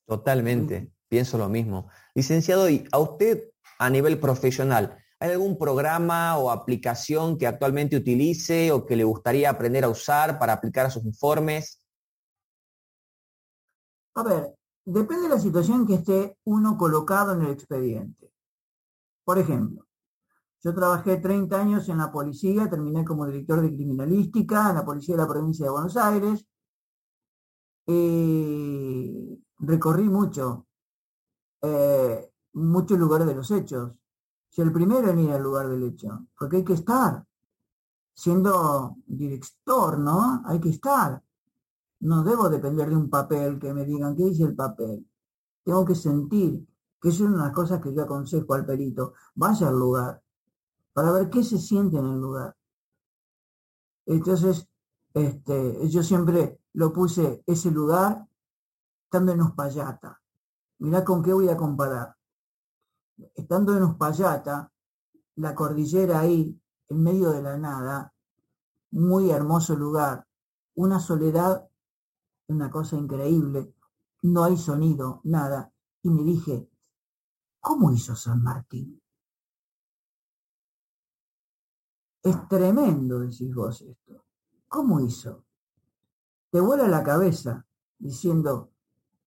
Totalmente, pienso lo mismo. Licenciado, ¿y a usted a nivel profesional, hay algún programa o aplicación que actualmente utilice o que le gustaría aprender a usar para aplicar a sus informes? A ver, depende de la situación que esté uno colocado en el expediente. Por ejemplo, yo trabajé 30 años en la policía, terminé como director de criminalística en la policía de la provincia de Buenos Aires. Y recorrí mucho, eh, muchos lugares de los hechos. El primero en ir al lugar del hecho, porque hay que estar. Siendo director, ¿no? Hay que estar. No debo depender de un papel que me digan qué dice el papel. Tengo que sentir, que es una de las cosas que yo aconsejo al perito. Vaya al lugar, para ver qué se siente en el lugar. Entonces, este, yo siempre lo puse ese lugar estando en Uspallata. Mirá con qué voy a comparar. Estando en Uspallata, la cordillera ahí, en medio de la nada, muy hermoso lugar, una soledad, una cosa increíble, no hay sonido, nada. Y me dije, ¿cómo hizo San Martín? Es tremendo, decís vos esto. ¿Cómo hizo? Te vuela la cabeza diciendo,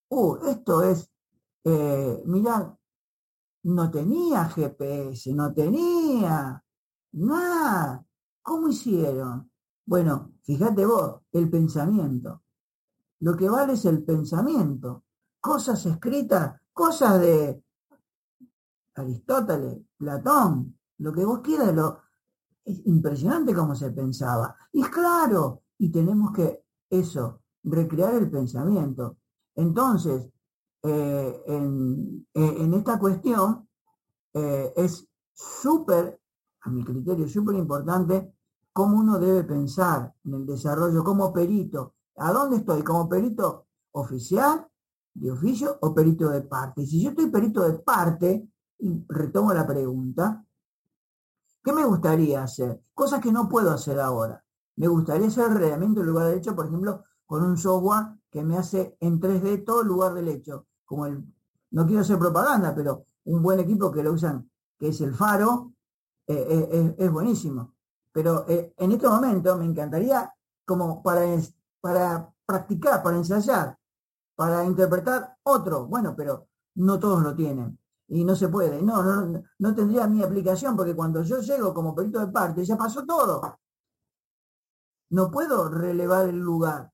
uh, esto es, eh, no tenía GPS, no tenía nada. ¿Cómo hicieron? Bueno, fíjate vos, el pensamiento. Lo que vale es el pensamiento. Cosas escritas, cosas de Aristóteles, Platón, lo que vos quieras, lo, es impresionante cómo se pensaba. Y claro, y tenemos que eso, recrear el pensamiento. Entonces, eh, en, eh, en, esta cuestión eh, es súper, a mi criterio, súper importante cómo uno debe pensar en el desarrollo como perito. ¿A dónde estoy? ¿Como perito oficial, de oficio o perito de parte? Si yo estoy perito de parte, y retomo la pregunta, ¿qué me gustaría hacer? Cosas que no puedo hacer ahora. Me gustaría hacer el lugar de hecho, por ejemplo, con un software que me hace en 3D todo el lugar del hecho, como el, no quiero hacer propaganda, pero un buen equipo que lo usan, que es el Faro, eh, eh, es, buenísimo. Pero eh, en este momento me encantaría como para, para practicar, para ensayar, para interpretar otro. Bueno, pero no todos lo tienen y no se puede. No, no, no tendría mi aplicación porque cuando yo llego como perito de parte ya pasó todo. No puedo relevar el lugar.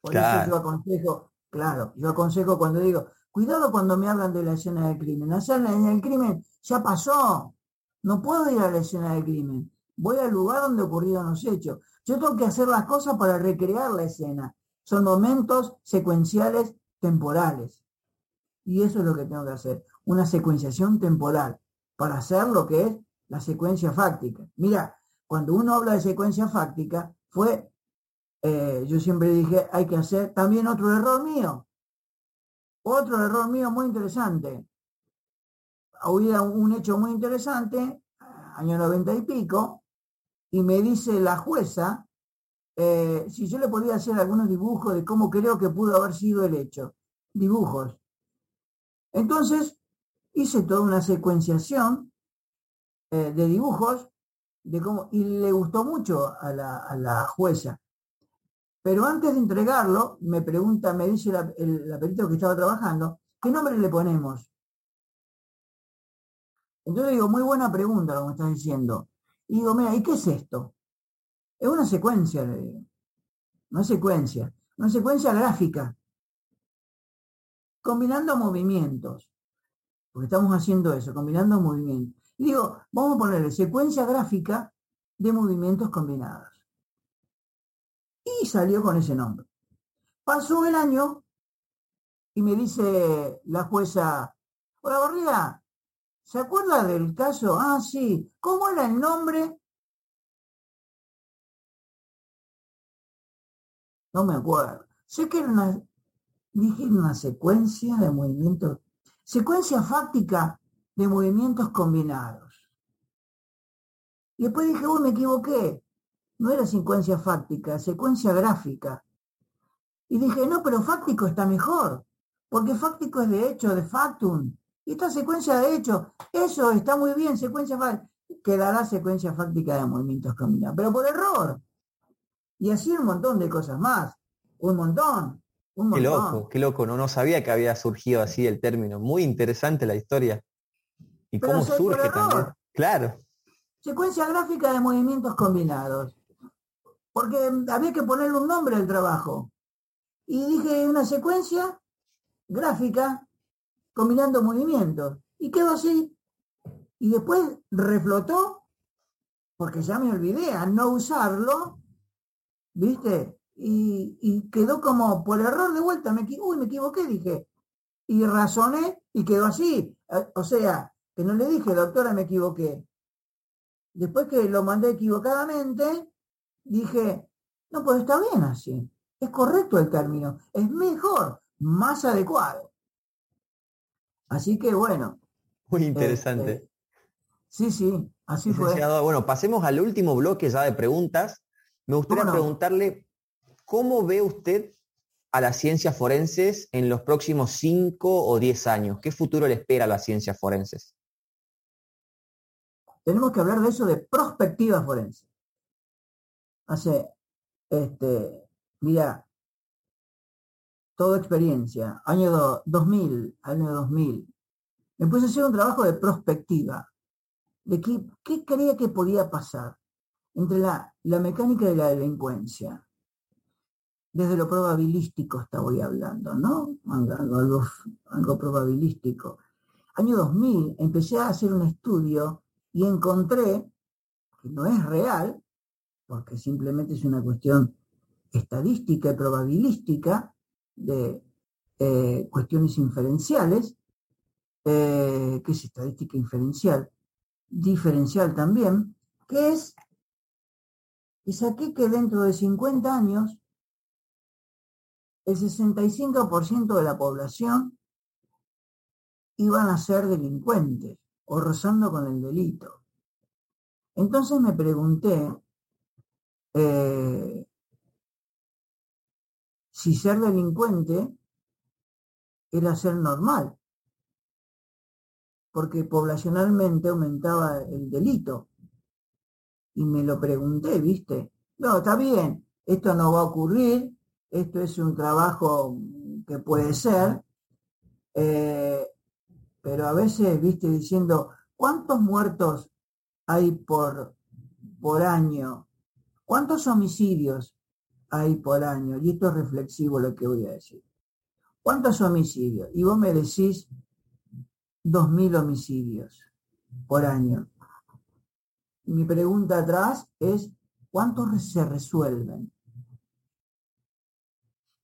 Por eso yo aconsejo, claro, yo aconsejo cuando digo, cuidado cuando me hablan de la escena del crimen. La escena del crimen ya pasó. No puedo ir a la escena del crimen. Voy al lugar donde ocurrieron los hechos. Yo tengo que hacer las cosas para recrear la escena. Son momentos secuenciales temporales. Y eso es lo que tengo que hacer. Una secuenciación temporal para hacer lo que es la secuencia fáctica. Mira, cuando uno habla de secuencia fáctica, fue eh, yo siempre dije, hay que hacer también otro error mío. Otro error mío muy interesante. Había un hecho muy interesante, año noventa y pico, y me dice la jueza eh, si yo le podía hacer algunos dibujos de cómo creo que pudo haber sido el hecho. Dibujos. Entonces, hice toda una secuenciación eh, de dibujos de cómo, y le gustó mucho a la, a la jueza. Pero antes de entregarlo, me pregunta, me dice la, el, perito que estaba trabajando, ¿qué nombre le ponemos? Entonces digo, muy buena pregunta como estás diciendo. Y digo, mira, ¿y qué es esto? Es una secuencia, le digo. Una secuencia. Una secuencia gráfica. Combinando movimientos. Porque estamos haciendo eso, combinando movimientos. Y digo, vamos a ponerle secuencia gráfica de movimientos combinados y salió con ese nombre. Pasó el año y me dice la jueza, hola Barriga, ¿se acuerda del caso? Ah, sí, ¿cómo era el nombre? No me acuerdo. Sé que era una, dije una secuencia de movimientos, secuencia fáctica de movimientos combinados. Y después dije, uy, me equivoqué. No era secuencia fáctica, secuencia gráfica. Y dije, no, pero fáctico está mejor, porque fáctico es de hecho, de factum. Y esta secuencia de hecho, eso está muy bien, secuencia fáctica. Quedará secuencia fáctica de movimientos combinados, pero por error. Y así un montón de cosas más. Un montón. Un montón. Qué loco, qué loco. No, no sabía que había surgido así el término. Muy interesante la historia. Y cómo surge también. Claro. Secuencia gráfica de movimientos combinados. Porque había que ponerle un nombre al trabajo. Y dije una secuencia gráfica combinando movimientos. Y quedó así. Y después reflotó, porque ya me olvidé a no usarlo, ¿viste? Y, quedó como por error de vuelta, me, uy, me equivoqué, dije. Y razoné y quedó así. Eh, o sea, que no le dije, doctora, me equivoqué. Después que lo mandé equivocadamente, dije, no, pues está bien así. Es correcto el término. Es mejor, más adecuado. Así que bueno. Muy interesante. Este, sí, sí, así fue. Bueno, pasemos al último bloque ya de preguntas. Me gustaría preguntarle, ¿cómo ve usted a las ciencias forenses en los próximos 5 o 10 años? ¿Qué futuro le espera a las ciencias forenses? Tenemos que hablar de eso de prospectiva forense. Hace, este, mira, toda experiencia, año 2000, año 2000, me puse a hacer un trabajo de prospectiva, de qué, qué creía que podía pasar entre la, la mecánica de la delincuencia, desde lo probabilístico estaba hablando, ¿no? Algo, algo, probabilístico. Año 2000 empecé a hacer un estudio y encontré que no es real, porque simplemente es una cuestión estadística y probabilística de eh, cuestiones inferenciales, eh, que es estadística inferencial, diferencial también, que es, y saqué que dentro de 50 años, el 65% de la población iban a ser delincuentes o rozando con el delito. Entonces me pregunté eh, si ser delincuente era ser normal, porque poblacionalmente aumentaba el delito. Y me lo pregunté, ¿viste? No, está bien, esto no va a ocurrir, esto es un trabajo que puede ser, eh, pero a veces, viste, diciendo, ¿cuántos muertos hay por, por año? ¿Cuántos homicidios hay por año? Y esto es reflexivo lo que voy a decir. ¿Cuántos homicidios? Y vos me decís 2.000 homicidios por año. Mi pregunta atrás es, ¿cuántos se resuelven?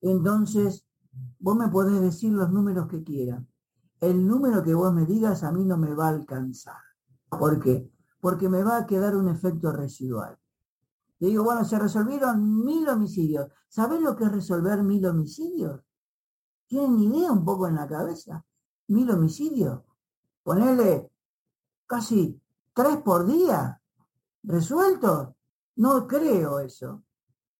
Entonces, vos me podés decir los números que quieras el número que vos me digas a mí no me va a alcanzar. ¿Por qué? Porque me va a quedar un efecto residual. Te digo, bueno, se resolvieron mil homicidios. ¿Sabés lo que es resolver mil homicidios? ¿Tienen idea un poco en la cabeza? Mil homicidios. Ponerle casi tres por día resueltos. No creo eso.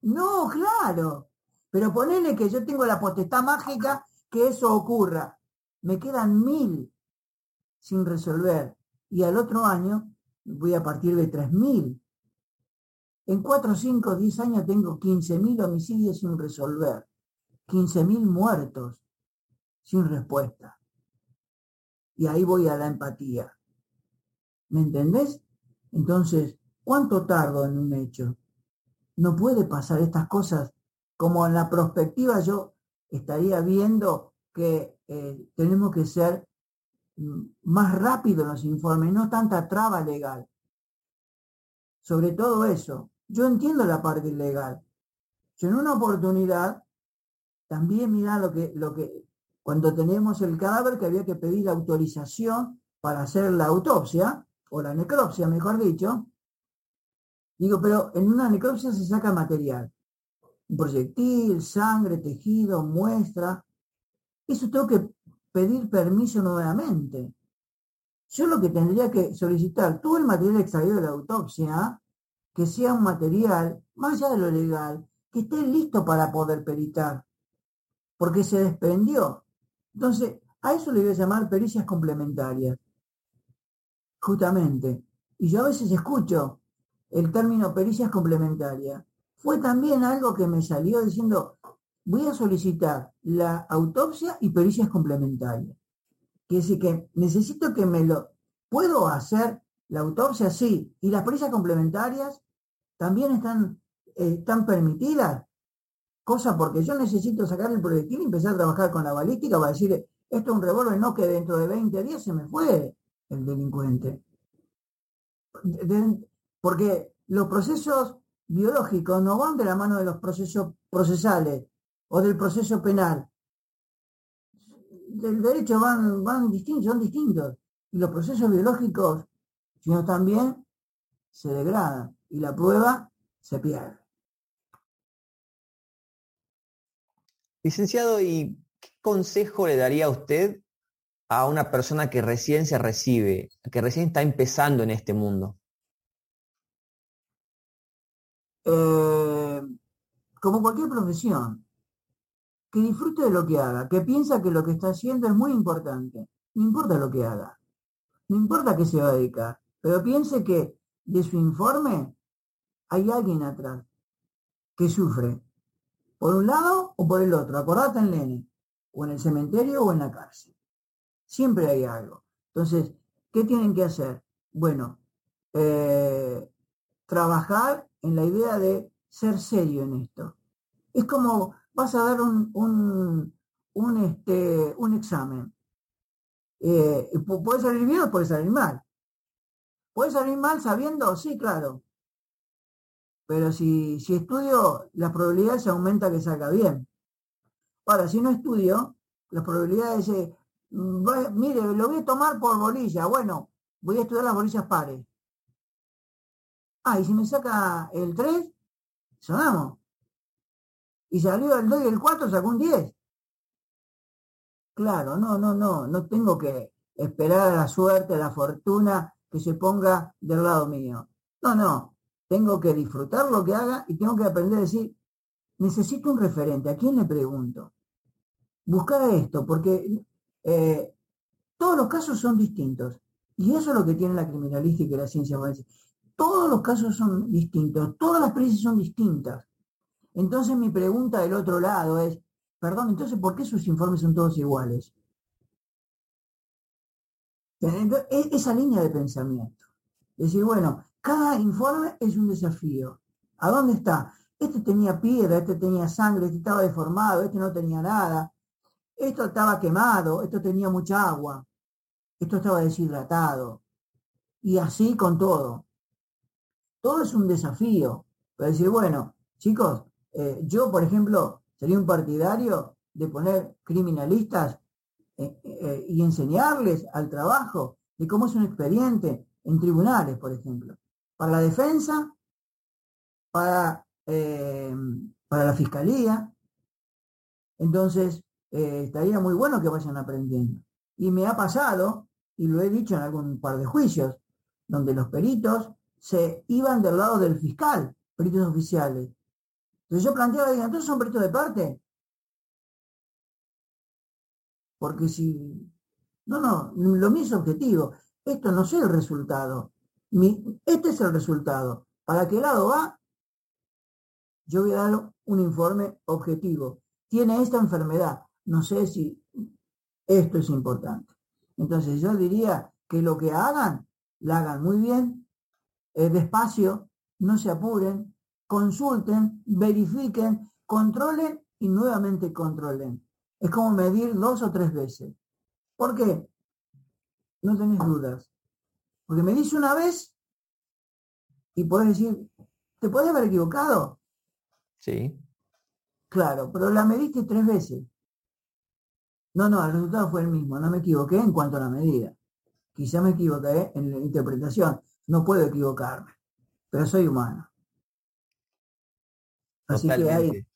No, claro. Pero ponerle que yo tengo la potestad mágica que eso ocurra me quedan mil sin resolver y al otro año voy a partir de tres mil. En cuatro, cinco, diez años tengo quince mil homicidios sin resolver, quince mil muertos sin respuesta. Y ahí voy a la empatía. ¿Me entendés? Entonces, ¿cuánto tardo en un hecho? No puede pasar estas cosas como en la perspectiva yo estaría viendo que eh, tenemos que ser mm, más rápidos en los informes, no tanta traba legal. Sobre todo eso. Yo entiendo la parte legal. Yo en una oportunidad, también mira lo que, lo que, cuando teníamos el cadáver que había que pedir autorización para hacer la autopsia, o la necropsia, mejor dicho, digo, pero en una necropsia se saca material. Un proyectil, sangre, tejido, muestra, eso tengo que pedir permiso nuevamente. yo lo que tendría que solicitar, todo el material extraído de la autopsia, que sea un material, más allá de lo legal, que esté listo para poder peritar, porque se desprendió. Entonces, a eso le voy a llamar pericias complementarias, justamente. Y yo a veces escucho el término pericias complementarias. Fue también algo que me salió diciendo, voy a solicitar la autopsia y pericias complementarias. Quiere decir que necesito que me lo... ¿Puedo hacer la autopsia? Sí. ¿Y las pericias complementarias también están, eh, están permitidas? Cosa porque yo necesito sacar el proyectil y empezar a trabajar con la balística para decir, esto es un revólver, no que dentro de 20 días se me fue el delincuente. porque los procesos biológicos no van de la mano de los procesos procesales o del proceso penal. Del derecho van, van distintos, son distintos. Y los procesos biológicos, si no están bien, se degradan y la prueba se pierde. Licenciado, ¿y qué consejo le daría a usted a una persona que recién se recibe, que recién está empezando en este mundo? Eh, como cualquier profesión, que disfrute de lo que haga, que piensa que lo que está haciendo es muy importante. No importa lo que haga, no importa qué se va a dedicar, pero piense que de su informe hay alguien atrás que sufre, por un lado o por el otro. Acordate en Lene, o en el cementerio o en la cárcel. Siempre hay algo. Entonces, ¿qué tienen que hacer? Bueno, eh, trabajar en la idea de ser serio en esto. Es como vas a dar un, un, este, un examen. Eh, puede salir bien o puede salir mal. ¿Puede salir mal sabiendo? Sí, claro. Pero si, si estudio, la probabilidad se aumenta que salga bien. Ahora, si no estudio, las probabilidades de mire, lo voy a tomar por bolilla. Bueno, voy a estudiar las bolillas pares. Ah, y si me saca el 3, sonamos. Y salió el 2 y el 4, sacó un 10. Claro, no, no, no, no tengo que esperar a la suerte, a la fortuna que se ponga del lado mío. No, no, tengo que disfrutar lo que haga y tengo que aprender a decir, necesito un referente, ¿a quién le pregunto? Buscar esto, porque eh, todos los casos son distintos. Y eso es lo que tiene la criminalística y la ciencia forense. Todos los casos son distintos, todas las experiencias son distintas. Entonces mi pregunta del otro lado es, perdón, entonces, ¿por qué sus informes son todos iguales? E, esa línea de pensamiento. Decir, bueno, cada informe es un desafío. ¿A dónde está? Este tenía piedra, este tenía sangre, este estaba deformado, este no tenía nada. Esto estaba quemado, esto tenía mucha agua, esto estaba deshidratado. Y así con todo. Todo es un desafío. Para decir, bueno, chicos, eh, yo, por ejemplo, sería un partidario de poner criminalistas eh, eh, y enseñarles al trabajo de cómo es un expediente en tribunales, por ejemplo, para la defensa, para, para la fiscalía. Entonces, estaría muy bueno que vayan aprendiendo. Y me ha pasado, y lo he dicho en algún par de juicios, donde los peritos se iban del lado del fiscal, peritos oficiales, entonces yo planteaba, entonces son peritos de parte. Porque si... No, no, lo mío es objetivo. Esto no es el resultado. este es el resultado. ¿Para qué lado va? Yo voy a dar un informe objetivo. Tiene esta enfermedad. No sé si esto es importante. Entonces yo diría que lo que hagan, la hagan muy bien, eh, despacio, no se apuren, consulten, verifiquen, controlen y nuevamente controlen. Es como medir dos o tres veces. ¿Por qué? No tenés dudas. Porque me dice una vez y puedes decir, ¿te puedes haber equivocado? Sí. Claro, pero la mediste tres veces. No, no, el resultado fue el mismo. No me equivoqué en cuanto a la medida. Quizá me equivoqué en la interpretación. No puedo equivocarme, pero soy humano. Así que hay,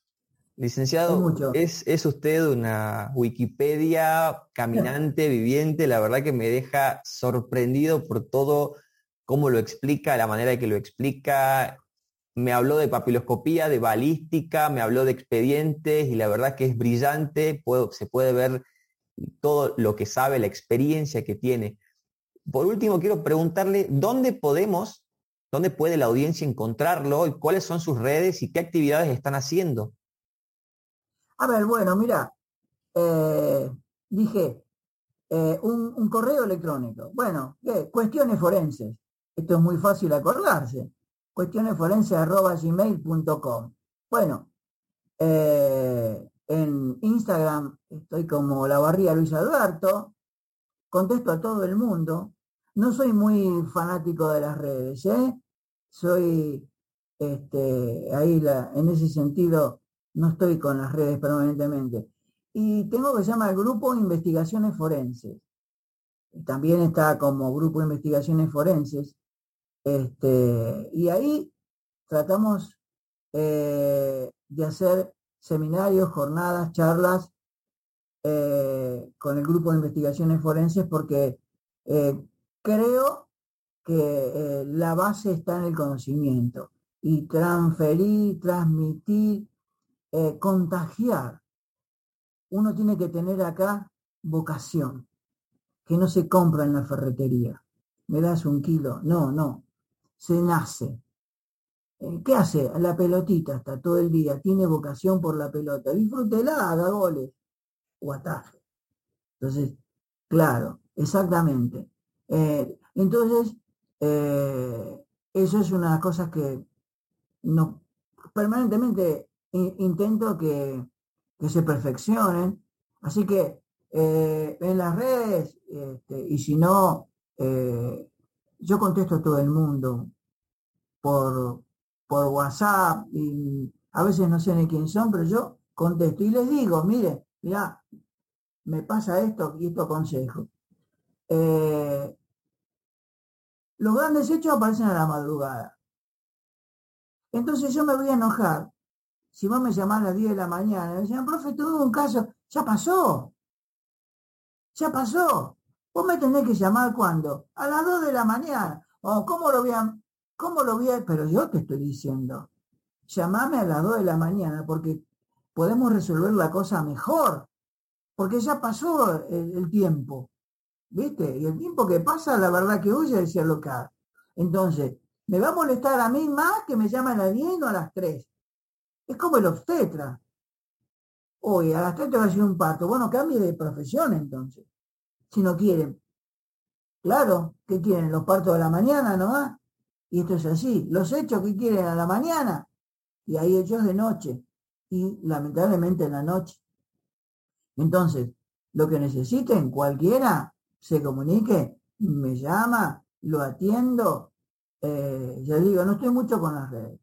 Licenciado, es, es, usted una Wikipedia caminante, viviente, la verdad que me deja sorprendido por todo cómo lo explica, la manera en que lo explica. Me habló de papiloscopía, de balística, me habló de expedientes y la verdad que es brillante, se puede ver todo lo que sabe, la experiencia que tiene. Por último, quiero preguntarle dónde podemos, dónde puede la audiencia encontrarlo y cuáles son sus redes y qué actividades están haciendo. A ver, bueno, mira, eh, dije eh, un, correo electrónico. Bueno, ¿qué? cuestiones forenses. Esto es muy fácil acordarse. Cuestionesforenses.gmail.com. Bueno, eh, en Instagram estoy como la barría Luis Alberto. Contesto a todo el mundo. No soy muy fanático de las redes, ¿eh? Soy este, ahí en ese sentido no estoy con las redes permanentemente. Y tengo que se llama el Grupo Investigaciones Forenses. También está como Grupo Investigaciones Forenses. Este, y ahí tratamos eh, de hacer seminarios, jornadas, charlas eh, con el Grupo de Investigaciones Forenses porque eh, creo que la base está en el conocimiento y transferir, transmitir eh, contagiar. Uno tiene que tener acá vocación, que no se compra en la ferretería. Me das un kilo. No, no. Se nace. Eh, ¿Qué hace? La pelotita está todo el día. Tiene vocación por la pelota. Disfrútela, haga goles o ataje. Entonces, claro, exactamente. Eh, entonces, eso es una de las cosas que no, permanentemente intento que, se perfeccionen. Así que eh, en las redes, este, y si no, eh, yo contesto a todo el mundo por, por WhatsApp y a veces no sé ni quién son, pero yo contesto y les digo, mire, mira, me pasa esto y esto aconsejo. Eh, los grandes hechos aparecen a la madrugada. Entonces yo me voy a enojar si vos me llamás a las 10 de la mañana, me decían, profe, tuve un caso, ya pasó, ya pasó. Vos me tenés que llamar cuando? A las 2 de la mañana. O ¿cómo lo voy a, cómo lo voy pero yo te estoy diciendo, llamame a las 2 de la mañana porque podemos resolver la cosa mejor. Porque ya pasó el, tiempo. ¿Viste? Y el tiempo que pasa, la verdad que huye decía local. Entonces, me va a molestar a mí más que me llamen a las 10 o a las 3. Es como el obstetra. Hoy a las 3 te va a hacer un parto. Bueno, cambie de profesión entonces. Si no quieren. Claro, ¿qué quieren? Los partos de la mañana nomás. Y esto es así. Los hechos que quieren a la mañana. Y hay hechos de noche. Y lamentablemente en la noche. Entonces, lo que necesiten, cualquiera se comunique, me llama, lo atiendo. Eh, ya digo, no estoy mucho con las redes,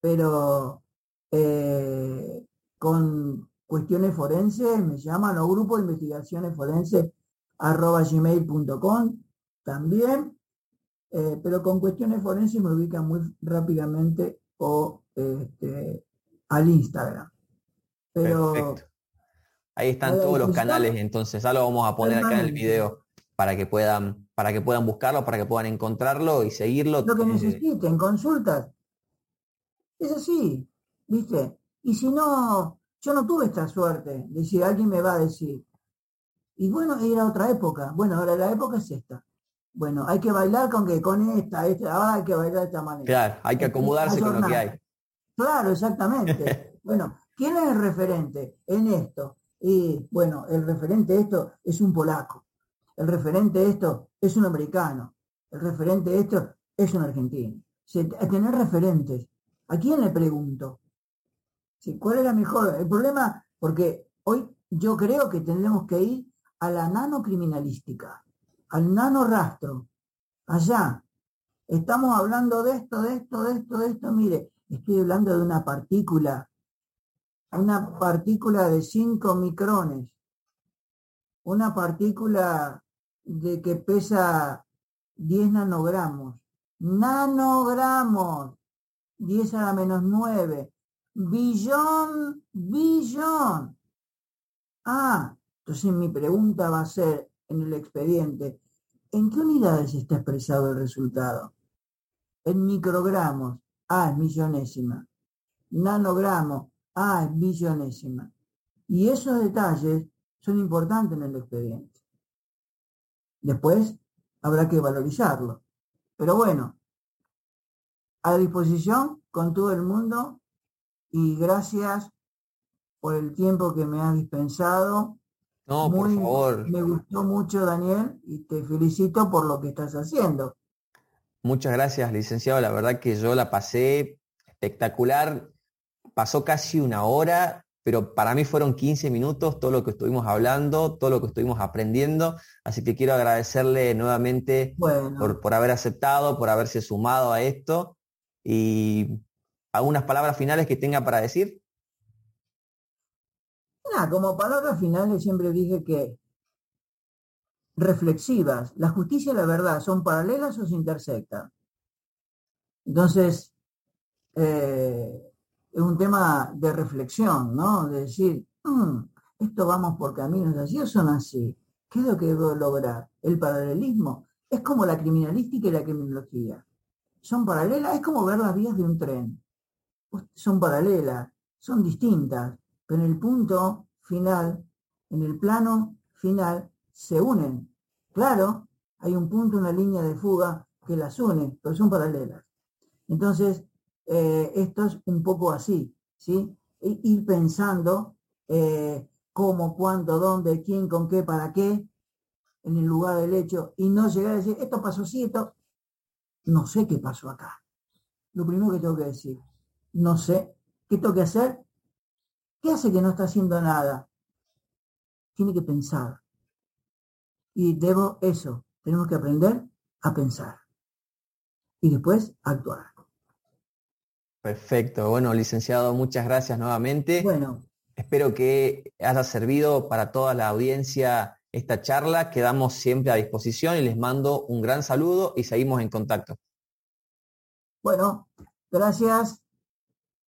pero eh, con cuestiones forenses, me llaman o grupo de investigaciones forenses arroba gmail.com también, eh, pero con cuestiones forenses me ubican muy rápidamente o este, al Instagram. Pero Ahí están todos los canales, entonces ya lo vamos a poner acá en el video para que puedan, para que puedan buscarlo, para que puedan encontrarlo y seguirlo. Lo que necesiten, consultas. Es así. ¿Viste? Y si no, yo no tuve esta suerte de si alguien me va a decir. Y bueno, era otra época. Bueno, ahora la época es esta. Bueno, hay que bailar con que con esta, esta, ahora hay que bailar de esta manera. Claro, hay que acomodarse con lo que hay. Claro, exactamente. bueno, ¿quién es el referente en esto? Y bueno, el referente de esto es un polaco. El referente de esto es un americano. El referente de esto es un argentino. tener referentes. ¿A quién le pregunto? ¿Cuál es la mejor? El problema, porque hoy yo creo que tendremos que ir a la nanocriminalística, al nanorastro. Allá. Estamos hablando de esto, de esto, de esto, de esto. Mire, estoy hablando de una partícula, una partícula de 5 micrones, una partícula de que pesa 10 nanogramos. Nanogramos. 10 a la menos 9 billón, billón. Ah, entonces mi pregunta va a ser en el expediente, ¿en qué unidades está expresado el resultado? En microgramos, ah, es millonésima. Nanogramos, ah, es billonésima. Y esos detalles son importantes en el expediente. Después habrá que valorizarlo. Pero bueno, a disposición con todo el mundo y gracias por el tiempo que me has dispensado. No, por favor. Me gustó mucho, Daniel, y te felicito por lo que estás haciendo. Muchas gracias, licenciado. La verdad que yo la pasé espectacular. Pasó casi una hora pero para mí fueron 15 minutos todo lo que estuvimos hablando, todo lo que estuvimos aprendiendo, así que quiero agradecerle nuevamente por, por, haber aceptado, por haberse sumado a esto y algunas palabras finales que tenga para decir. Nada, como palabras finales siempre dije que reflexivas, la justicia y la verdad son paralelas o se intersectan. Entonces, eh, es un tema de reflexión, ¿no? De decir, mm, esto vamos por caminos así o son así. ¿Qué es lo que debo lograr? El paralelismo es como la criminalística y la criminología. Son paralelas, es como ver las vías de un tren. Son paralelas, son distintas, pero en el punto final, en el plano final, se unen. Claro, hay un punto, una línea de fuga que las une, pero son paralelas. Entonces, eh, esto es un poco así, ¿sí? Ir pensando eh, cómo, cuándo, dónde, quién, con qué, para qué, en el lugar del hecho, y no llegar a decir, esto pasó así, esto, no sé qué pasó acá. Lo primero que tengo que decir, no sé, ¿qué tengo que hacer? ¿Qué hace que no está haciendo nada? Tiene que pensar. Y debo eso, tenemos que aprender a pensar. Y después actuar. Perfecto. Bueno, licenciado, muchas gracias nuevamente. Bueno. Espero que haya servido para toda la audiencia esta charla. Quedamos siempre a disposición y les mando un gran saludo y seguimos en contacto. Bueno, gracias